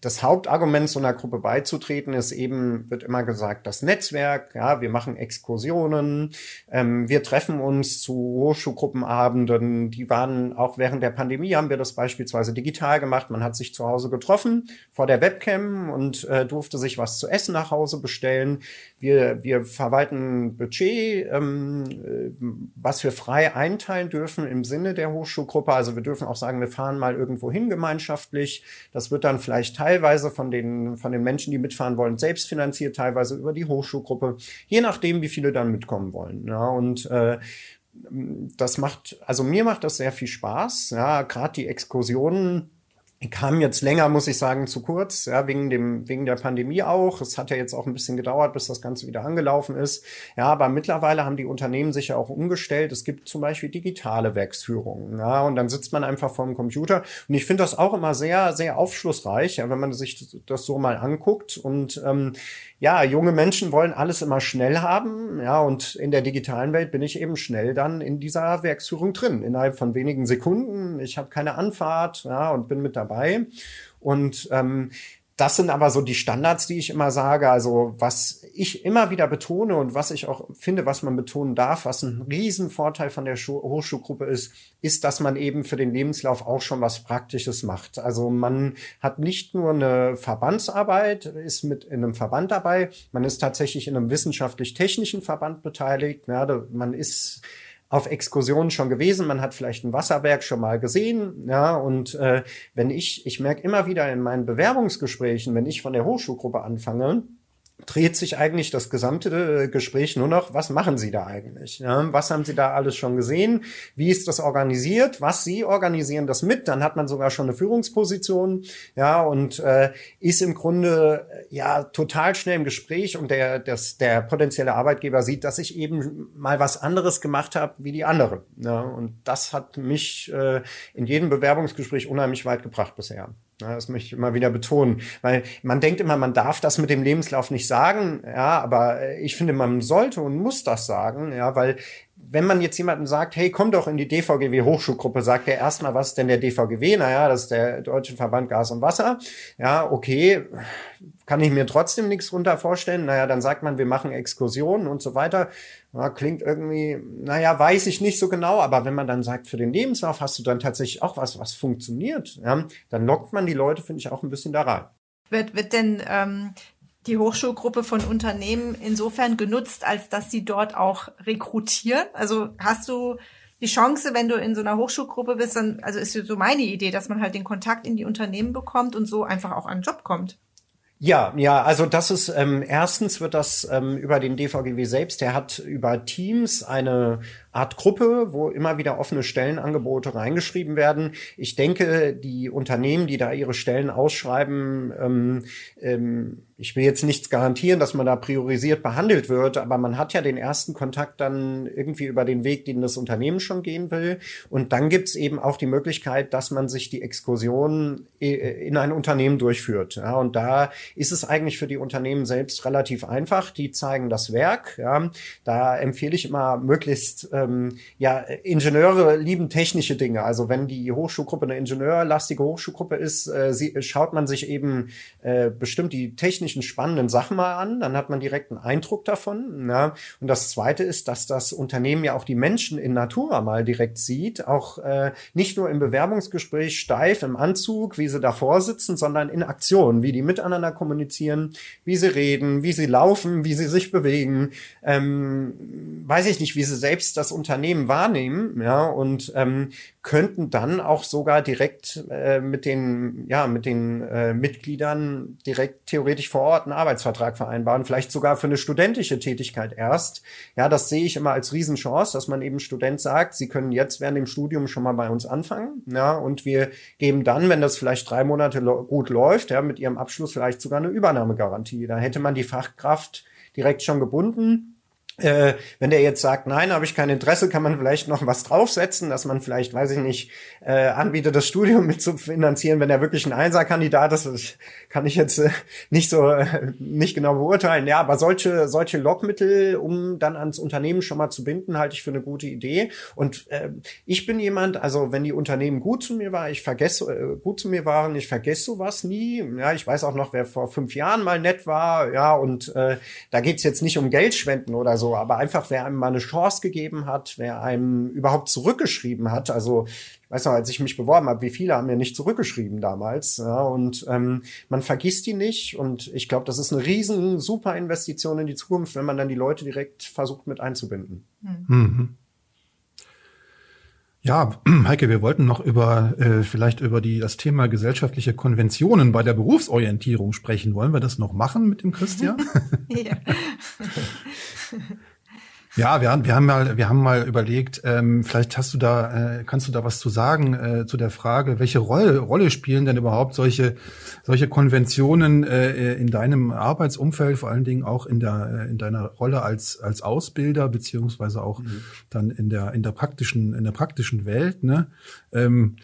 S3: das Hauptargument so einer Gruppe beizutreten ist eben, wird immer gesagt, das Netzwerk, ja, wir machen Exkursionen, ähm, wir treffen uns zu Hochschulgruppenabenden, die waren auch während der Pandemie, haben wir das beispielsweise digital gemacht, man hat sich zu Hause getroffen vor der Webcam und äh, durfte sich was zu essen nach Hause bestellen. Wir, wir verwalten Budget, ähm, äh, was wir frei einteilen dürfen im Sinne der Hochschulgruppe, also wir dürfen auch sagen, wir fahren mal irgendwo hin gemeinschaftlich, das wird dann vielleicht teilweise von den, von den Menschen, die mitfahren wollen, selbst finanziert, teilweise über die Hochschulgruppe, je nachdem, wie viele dann mitkommen wollen. Ja, und äh, das macht, also mir macht das sehr viel Spaß. Ja, gerade die Exkursionen kam jetzt länger, muss ich sagen, zu kurz, ja, wegen dem, wegen der Pandemie auch. Es hat ja jetzt auch ein bisschen gedauert, bis das Ganze wieder angelaufen ist. Ja, aber mittlerweile haben die Unternehmen sich ja auch umgestellt. Es gibt zum Beispiel digitale Werksführungen, ja, und dann sitzt man einfach vor dem Computer. Und ich finde das auch immer sehr, sehr aufschlussreich, ja, wenn man sich das so mal anguckt. Und ähm, ja, junge Menschen wollen alles immer schnell haben, ja, und in der digitalen Welt bin ich eben schnell dann in dieser Werksführung drin, innerhalb von wenigen Sekunden. Ich habe keine Anfahrt, ja, und bin mit dabei. Und ähm, das sind aber so die Standards, die ich immer sage. Also was ich immer wieder betone und was ich auch finde, was man betonen darf, was ein Riesenvorteil von der Hochschulgruppe ist, ist, dass man eben für den Lebenslauf auch schon was Praktisches macht. Also man hat nicht nur eine Verbandsarbeit, ist mit in einem Verband dabei, man ist tatsächlich in einem wissenschaftlich-technischen Verband beteiligt. Ja, man ist auf Exkursionen schon gewesen, man hat vielleicht ein Wasserwerk schon mal gesehen, ja, und äh, wenn ich, ich merke immer wieder in meinen Bewerbungsgesprächen, wenn ich von der Hochschulgruppe anfange, dreht sich eigentlich das gesamte äh, Gespräch nur noch, was machen Sie da eigentlich? Ja, was haben Sie da alles schon gesehen? Wie ist das organisiert? Was Sie organisieren das mit? Dann hat man sogar schon eine Führungsposition, ja, und äh, ist im Grunde ja total schnell im Gespräch und der, das, der potenzielle Arbeitgeber sieht, dass ich eben mal was anderes gemacht habe wie die anderen. Ja, und das hat mich äh, in jedem Bewerbungsgespräch unheimlich weit gebracht bisher. Ja, das möchte ich immer wieder betonen, weil man denkt immer, man darf das mit dem Lebenslauf nicht sagen, ja, aber äh, ich finde, man sollte und muss das sagen, ja, weil wenn man jetzt jemandem sagt, hey, komm doch in die DVGW Hochschulgruppe, sagt er erstmal, was ist denn der DVGW? Naja, das ist der Deutsche Verband Gas und Wasser. Ja, okay, kann ich mir trotzdem nichts runter vorstellen. Naja, dann sagt man, wir machen Exkursionen und so weiter. Ja, klingt irgendwie, naja, weiß ich nicht so genau, aber wenn man dann sagt, für den Lebenslauf hast du dann tatsächlich auch was, was funktioniert, ja, dann lockt man die Leute, finde ich, auch ein bisschen da rein.
S2: Wird, wird denn ähm, die Hochschulgruppe von Unternehmen insofern genutzt, als dass sie dort auch rekrutieren? Also hast du die Chance, wenn du in so einer Hochschulgruppe bist, dann, also ist so meine Idee, dass man halt den Kontakt in die Unternehmen bekommt und so einfach auch an den Job kommt.
S3: Ja, ja, also das ist ähm, erstens wird das ähm, über den DVGW selbst, der hat über Teams eine Art Gruppe, wo immer wieder offene Stellenangebote reingeschrieben werden. Ich denke, die Unternehmen, die da ihre Stellen ausschreiben, ähm, ähm, ich will jetzt nichts garantieren, dass man da priorisiert behandelt wird, aber man hat ja den ersten Kontakt dann irgendwie über den Weg, den das Unternehmen schon gehen will. Und dann gibt's eben auch die Möglichkeit, dass man sich die Exkursion äh, in ein Unternehmen durchführt. Ja, und da ist es eigentlich für die Unternehmen selbst relativ einfach. Die zeigen das Werk. Ja. Da empfehle ich immer möglichst ähm, ja, Ingenieure lieben technische Dinge. Also wenn die Hochschulgruppe eine ingenieurlastige Hochschulgruppe ist, äh, sie, schaut man sich eben äh, bestimmt die technischen spannenden Sachen mal an, dann hat man direkt einen Eindruck davon. Ja. Und das Zweite ist, dass das Unternehmen ja auch die Menschen in Natura mal direkt sieht, auch äh, nicht nur im Bewerbungsgespräch steif im Anzug, wie sie davor sitzen, sondern in Aktion, wie die miteinander kommunizieren, wie sie reden, wie sie laufen, wie sie sich bewegen. Ähm, weiß ich nicht, wie sie selbst das das Unternehmen wahrnehmen, ja, und ähm, könnten dann auch sogar direkt äh, mit den, ja, mit den äh, Mitgliedern direkt theoretisch vor Ort einen Arbeitsvertrag vereinbaren, vielleicht sogar für eine studentische Tätigkeit erst. Ja, das sehe ich immer als Riesenchance, dass man eben Student sagt, sie können jetzt während dem Studium schon mal bei uns anfangen, ja, und wir geben dann, wenn das vielleicht drei Monate gut läuft, ja, mit ihrem Abschluss vielleicht sogar eine Übernahmegarantie. Da hätte man die Fachkraft direkt schon gebunden äh, wenn der jetzt sagt, nein, habe ich kein Interesse, kann man vielleicht noch was draufsetzen, dass man vielleicht, weiß ich nicht, äh, anbietet, das Studium mit zu finanzieren, wenn er wirklich ein Einserkandidat ist. Das kann ich jetzt äh, nicht so äh, nicht genau beurteilen. Ja, aber solche solche Lockmittel, um dann ans Unternehmen schon mal zu binden, halte ich für eine gute Idee. Und äh, ich bin jemand, also wenn die Unternehmen gut zu mir waren, ich vergesse äh, gut zu mir waren, ich vergesse sowas nie. Ja, ich weiß auch noch, wer vor fünf Jahren mal nett war. Ja, und äh, da geht's jetzt nicht um Geldspenden oder so aber einfach, wer einem mal eine Chance gegeben hat, wer einem überhaupt zurückgeschrieben hat. Also ich weiß noch, als ich mich beworben habe, wie viele haben mir nicht zurückgeschrieben damals. Ja, und ähm, man vergisst die nicht. Und ich glaube, das ist eine riesen, super Investition in die Zukunft, wenn man dann die Leute direkt versucht mit einzubinden. Mhm.
S1: Ja, Heike, wir wollten noch über äh, vielleicht über die das Thema gesellschaftliche Konventionen bei der Berufsorientierung sprechen. Wollen wir das noch machen mit dem Christian? ja. Ja, wir haben, wir haben mal, wir haben mal überlegt, ähm, vielleicht hast du da, äh, kannst du da was zu sagen äh, zu der Frage, welche Rolle, Rolle spielen denn überhaupt solche, solche Konventionen äh, in deinem Arbeitsumfeld, vor allen Dingen auch in der, äh, in deiner Rolle als, als Ausbilder, beziehungsweise auch mhm. dann in der, in der praktischen, in der praktischen Welt, ne? Ähm,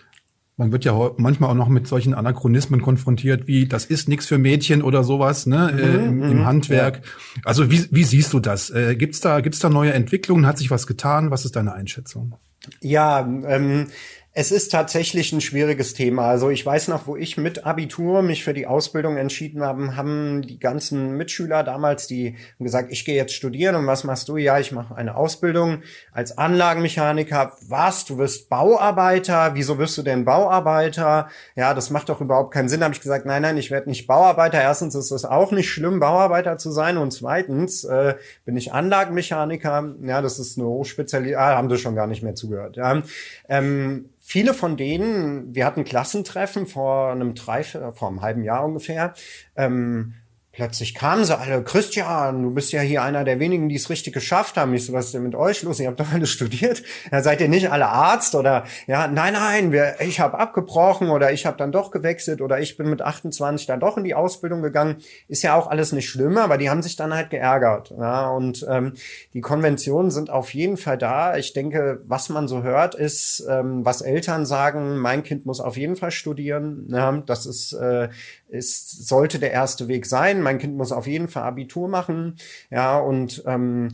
S1: man wird ja manchmal auch noch mit solchen Anachronismen konfrontiert, wie das ist nichts für Mädchen oder sowas, ne, mhm, äh, im, im, mhm, Handwerk. Ja. Also wie, wie siehst du das? Äh, gibt's da gibt's da neue Entwicklungen? Hat sich was getan? Was ist deine Einschätzung?
S3: Ja, ähm, es ist tatsächlich ein schwieriges Thema. Also ich weiß noch, wo ich mit Abitur mich für die Ausbildung entschieden habe, haben die ganzen Mitschüler damals, die haben gesagt, ich gehe jetzt studieren und was machst du? Ja, ich mache eine Ausbildung als Anlagenmechaniker. Was? Du wirst Bauarbeiter? Wieso wirst du denn Bauarbeiter? Ja, das macht doch überhaupt keinen Sinn. Da habe ich gesagt, nein, nein, ich werde nicht Bauarbeiter. Erstens ist es auch nicht schlimm, Bauarbeiter zu sein und zweitens äh, bin ich Anlagenmechaniker. Ja, das ist eine Hochspezialität. Ah, haben sie schon gar nicht mehr zugehört. Ja. Ähm, viele von denen, wir hatten Klassentreffen vor einem drei, vor einem halben Jahr ungefähr, ähm, plötzlich kamen sie alle, Christian, du bist ja hier einer der wenigen, die es richtig geschafft haben. Ich so, was ist denn mit euch los? Ihr habt doch alle studiert. Ja, seid ihr nicht alle Arzt oder ja, nein, nein, wir, ich habe abgebrochen oder ich habe dann doch gewechselt oder ich bin mit 28 dann doch in die Ausbildung gegangen. Ist ja auch alles nicht schlimm, aber die haben sich dann halt geärgert. Ja, und ähm, die Konventionen sind auf jeden Fall da. Ich denke, was man so hört, ist, ähm, was Eltern sagen, mein Kind muss auf jeden Fall studieren. Ja, das ist, äh, ist, sollte der erste Weg sein mein Kind muss auf jeden Fall Abitur machen. Ja, und ähm,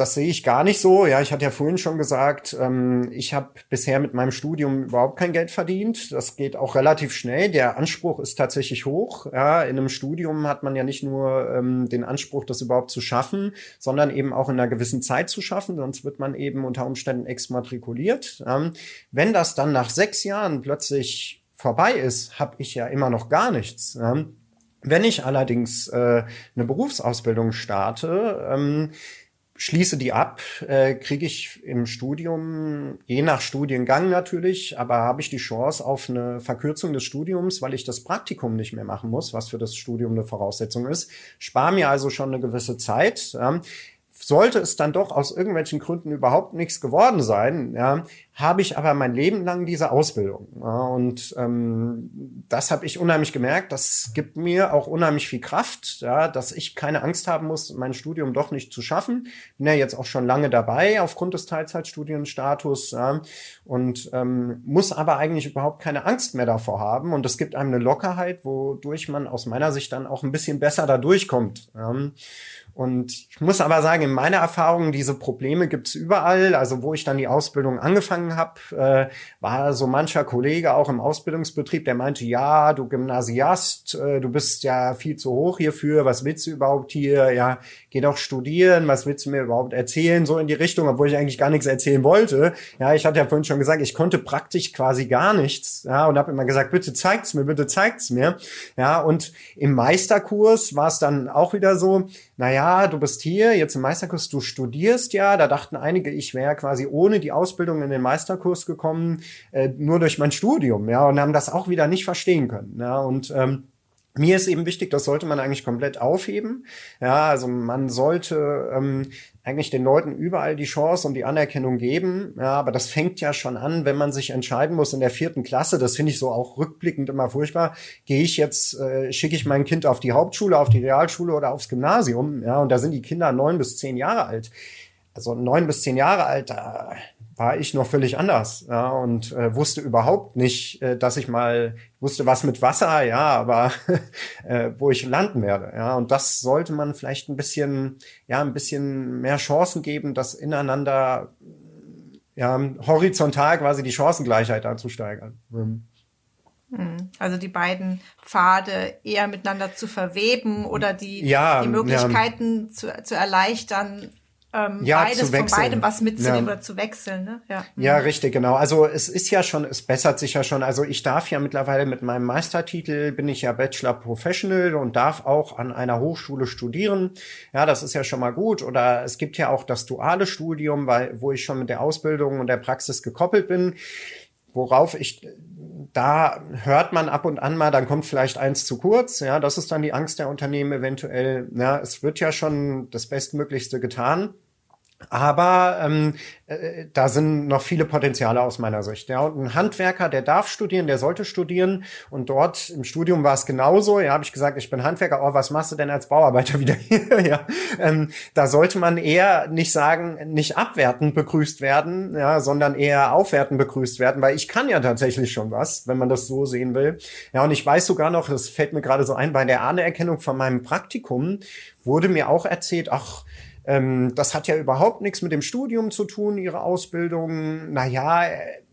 S3: das sehe ich gar nicht so. Ja, ich hatte ja vorhin schon gesagt, ähm, ich habe bisher mit meinem Studium überhaupt kein Geld verdient. Das geht auch relativ schnell. Der Anspruch ist tatsächlich hoch. Ja, in einem Studium hat man ja nicht nur ähm, den Anspruch, das überhaupt zu schaffen, sondern eben auch in einer gewissen Zeit zu schaffen. Sonst wird man eben unter Umständen exmatrikuliert. Ähm, wenn das dann nach sechs Jahren plötzlich vorbei ist, habe ich ja immer noch gar nichts. Ja. Wenn ich allerdings äh, eine Berufsausbildung starte, ähm, schließe die ab, äh, kriege ich im Studium, je nach Studiengang natürlich, aber habe ich die Chance auf eine Verkürzung des Studiums, weil ich das Praktikum nicht mehr machen muss, was für das Studium eine Voraussetzung ist. Spare mir also schon eine gewisse Zeit. Ähm, sollte es dann doch aus irgendwelchen Gründen überhaupt nichts geworden sein, ja, habe ich aber mein Leben lang diese Ausbildung. Ja, und ähm, das habe ich unheimlich gemerkt. Das gibt mir auch unheimlich viel Kraft, ja, dass ich keine Angst haben muss, mein Studium doch nicht zu schaffen. Bin ja jetzt auch schon lange dabei aufgrund des Teilzeitstudienstatus ja, und ähm, muss aber eigentlich überhaupt keine Angst mehr davor haben. Und es gibt einem eine Lockerheit, wodurch man aus meiner Sicht dann auch ein bisschen besser da durchkommt. Ja. Und ich muss aber sagen, in meiner Erfahrung, diese Probleme gibt's überall. Also wo ich dann die Ausbildung angefangen habe, äh, war so mancher Kollege auch im Ausbildungsbetrieb, der meinte, ja, du Gymnasiast, äh, du bist ja viel zu hoch hierfür, was willst du überhaupt hier? Ja, geh doch studieren, was willst du mir überhaupt erzählen? So in die Richtung, obwohl ich eigentlich gar nichts erzählen wollte. Ja, ich hatte ja vorhin schon gesagt, ich konnte praktisch quasi gar nichts. Ja, und habe immer gesagt, bitte zeigt's mir, bitte zeigt's mir. Ja, und im Meisterkurs war es dann auch wieder so, naja, ja, du bist hier, jetzt im Meisterkurs, du studierst ja. Da dachten einige, ich wäre quasi ohne die Ausbildung in den Meisterkurs gekommen, äh, nur durch mein Studium, ja, und haben das auch wieder nicht verstehen können. Ja, und ähm, mir ist eben wichtig, das sollte man eigentlich komplett aufheben. Ja, also man sollte ähm, eigentlich den Leuten überall die Chance und die Anerkennung geben. Ja, aber das fängt ja schon an, wenn man sich entscheiden muss in der vierten Klasse. Das finde ich so auch rückblickend immer furchtbar. Gehe ich jetzt, äh, schicke ich mein Kind auf die Hauptschule, auf die Realschule oder aufs Gymnasium? Ja, und da sind die Kinder neun bis zehn Jahre alt. Also neun bis zehn Jahre alt, da war ich noch völlig anders ja, und äh, wusste überhaupt nicht, äh, dass ich mal wusste was mit Wasser, ja, aber äh, wo ich landen werde, ja, und das sollte man vielleicht ein bisschen, ja, ein bisschen mehr Chancen geben, das ineinander, ja, horizontal quasi die Chancengleichheit anzusteigern.
S2: Mhm. Also die beiden Pfade eher miteinander zu verweben oder die, ja, die Möglichkeiten ja. zu, zu erleichtern, ähm, ja, beides von beidem was mitzunehmen ja. oder zu wechseln. Ne?
S3: Ja. ja, richtig, genau. Also es ist ja schon, es bessert sich ja schon. Also ich darf ja mittlerweile mit meinem Meistertitel, bin ich ja Bachelor Professional und darf auch an einer Hochschule studieren. Ja, das ist ja schon mal gut. Oder es gibt ja auch das duale Studium, weil, wo ich schon mit der Ausbildung und der Praxis gekoppelt bin worauf ich da hört man ab und an mal, dann kommt vielleicht eins zu kurz. Ja, das ist dann die Angst der Unternehmen eventuell. Ja, es wird ja schon das Bestmöglichste getan. Aber ähm, äh, da sind noch viele Potenziale aus meiner Sicht. Ja, und ein Handwerker, der darf studieren, der sollte studieren. Und dort im Studium war es genauso. Ja, habe ich gesagt, ich bin Handwerker. Oh, was machst du denn als Bauarbeiter wieder hier? ja, ähm, da sollte man eher nicht sagen, nicht abwertend begrüßt werden, ja, sondern eher aufwertend begrüßt werden, weil ich kann ja tatsächlich schon was, wenn man das so sehen will. Ja, und ich weiß sogar noch, das fällt mir gerade so ein, bei der Anerkennung von meinem Praktikum wurde mir auch erzählt, ach ähm, das hat ja überhaupt nichts mit dem Studium zu tun, ihre Ausbildung. Naja,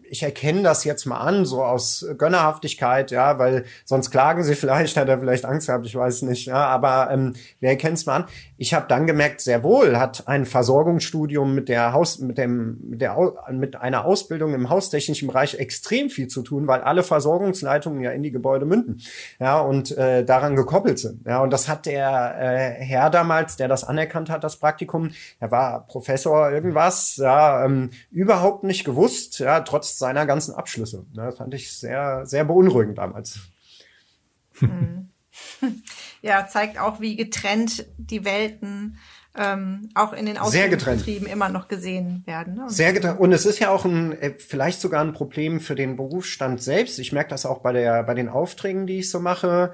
S3: ich erkenne das jetzt mal an, so aus Gönnerhaftigkeit, ja, weil sonst klagen sie vielleicht, hat er vielleicht Angst gehabt, ich weiß nicht, ja, aber ähm, wer erkennt es mal an? Ich habe dann gemerkt, sehr wohl hat ein Versorgungsstudium mit der Haus, mit dem, mit der mit einer Ausbildung im haustechnischen Bereich extrem viel zu tun, weil alle Versorgungsleitungen ja in die Gebäude münden, ja, und äh, daran gekoppelt sind, ja, und das hat der äh, Herr damals, der das anerkannt hat, das Praktikum, er war Professor irgendwas, ja, ähm, überhaupt nicht gewusst, ja, trotz seiner ganzen Abschlüsse. Ne, das fand ich sehr, sehr beunruhigend damals.
S2: Mhm. Ja, zeigt auch, wie getrennt die Welten ähm, auch in den Ausbildungsbetrieben immer noch gesehen werden.
S3: Ne? Sehr getrennt. Und es ist ja auch ein, äh, vielleicht sogar ein Problem für den Berufsstand selbst. Ich merke das auch bei der, bei den Aufträgen, die ich so mache.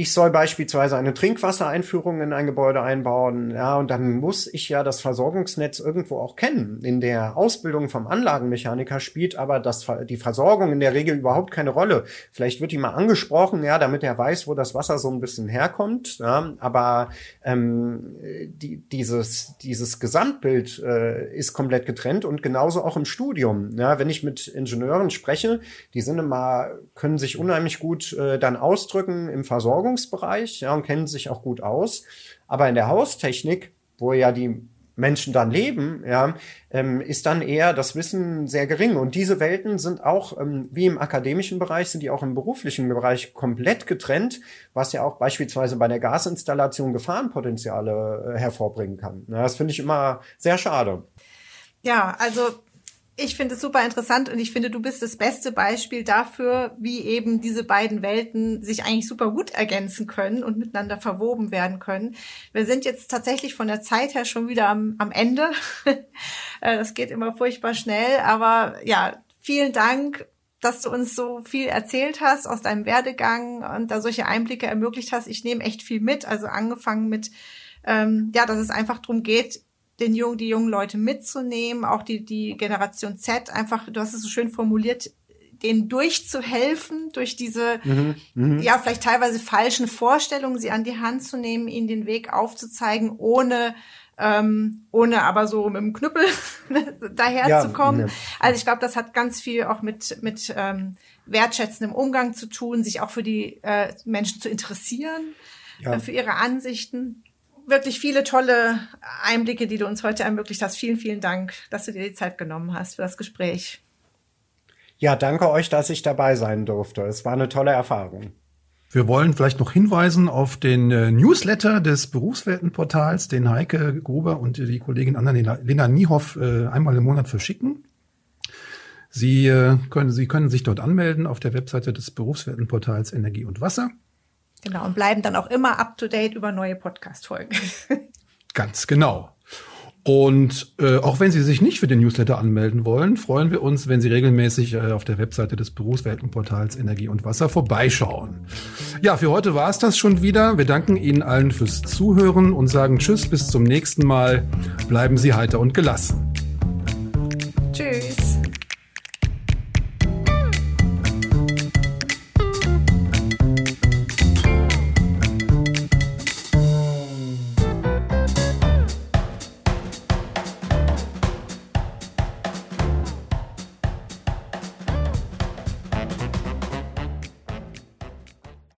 S3: Ich soll beispielsweise eine Trinkwassereinführung in ein Gebäude einbauen, ja, und dann muss ich ja das Versorgungsnetz irgendwo auch kennen. In der Ausbildung vom Anlagenmechaniker spielt aber das, die Versorgung in der Regel überhaupt keine Rolle. Vielleicht wird die mal angesprochen, ja, damit er weiß, wo das Wasser so ein bisschen herkommt, ja, aber ähm, die, dieses, dieses Gesamtbild äh, ist komplett getrennt und genauso auch im Studium. Ja, wenn ich mit Ingenieuren spreche, die sind immer, können sich unheimlich gut äh, dann ausdrücken im Versorgungsnetz Versorgungsbereich ja, und kennen sich auch gut aus. Aber in der Haustechnik, wo ja die Menschen dann leben, ja, ähm, ist dann eher das Wissen sehr gering. Und diese Welten sind auch, ähm, wie im akademischen Bereich, sind die auch im beruflichen Bereich komplett getrennt, was ja auch beispielsweise bei der Gasinstallation Gefahrenpotenziale äh, hervorbringen kann. Ja, das finde ich immer sehr schade.
S2: Ja, also ich finde es super interessant und ich finde, du bist das beste Beispiel dafür, wie eben diese beiden Welten sich eigentlich super gut ergänzen können und miteinander verwoben werden können. Wir sind jetzt tatsächlich von der Zeit her schon wieder am, am Ende. Äh, das geht immer furchtbar schnell, aber ja, vielen Dank dass du uns so viel erzählt hast aus deinem Werdegang und da solche Einblicke ermöglicht hast. Ich nehme echt viel mit, also angefangen mit, ähm, ja, dass es einfach darum geht, den jungen, die jungen Leute mitzunehmen, auch die, die Generation Z, einfach, du hast es so schön formuliert, denen durchzuhelfen, durch diese, mhm, mh. ja, vielleicht teilweise falschen Vorstellungen, sie an die Hand zu nehmen, ihnen den Weg aufzuzeigen, ohne, ähm, ohne aber so mit dem Knüppel daherzukommen. Ja, ja. Also ich glaube, das hat ganz viel auch mit, mit ähm, wertschätzendem Umgang zu tun, sich auch für die äh, Menschen zu interessieren, ja. äh, für ihre Ansichten wirklich viele tolle Einblicke, die du uns heute ermöglicht hast. Vielen, vielen Dank, dass du dir die Zeit genommen hast für das Gespräch.
S3: Ja, danke euch, dass ich dabei sein durfte. Es war eine tolle Erfahrung.
S1: Wir wollen vielleicht noch hinweisen auf den äh, Newsletter des Berufsweltenportals, den Heike Gruber und die Kollegin Anna-Lena Niehoff äh, einmal im Monat verschicken. Sie, äh, können, Sie können sich dort anmelden auf der Webseite des Berufsweltenportals Energie und Wasser.
S2: Genau, und bleiben dann auch immer up-to-date über neue Podcast-Folgen.
S1: Ganz genau. Und äh, auch wenn Sie sich nicht für den Newsletter anmelden wollen, freuen wir uns, wenn Sie regelmäßig äh, auf der Webseite des Berufsweltenportals Energie und Wasser vorbeischauen. Ja, für heute war es das schon wieder. Wir danken Ihnen allen fürs Zuhören und sagen Tschüss, bis zum nächsten Mal. Bleiben Sie heiter und gelassen.
S2: Tschüss.